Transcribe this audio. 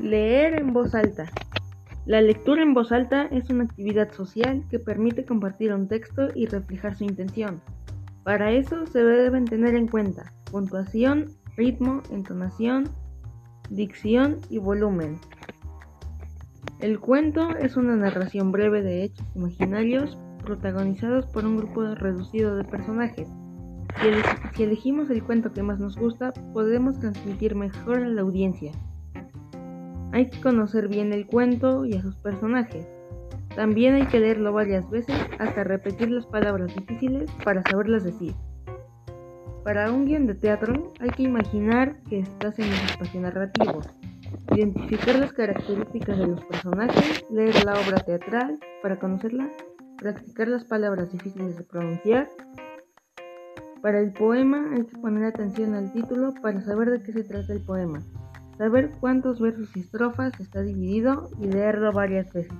Leer en voz alta. La lectura en voz alta es una actividad social que permite compartir un texto y reflejar su intención. Para eso se deben tener en cuenta puntuación, ritmo, entonación, dicción y volumen. El cuento es una narración breve de hechos imaginarios protagonizados por un grupo reducido de personajes. Si, elegimos el cuento que más nos gusta, podemos transmitir mejor a la audiencia. Hay que conocer bien el cuento y a sus personajes. También hay que leerlo varias veces hasta repetir las palabras difíciles para saberlas decir. Para un guion de teatro hay que imaginar que estás en un espacio narrativo, identificar las características de los personajes, leer la obra teatral para conocerla, practicar las palabras difíciles de pronunciar. Para el poema hay que poner atención al título para saber de qué se trata el poema saber cuántos versos y estrofas está dividido y leerlo varias veces.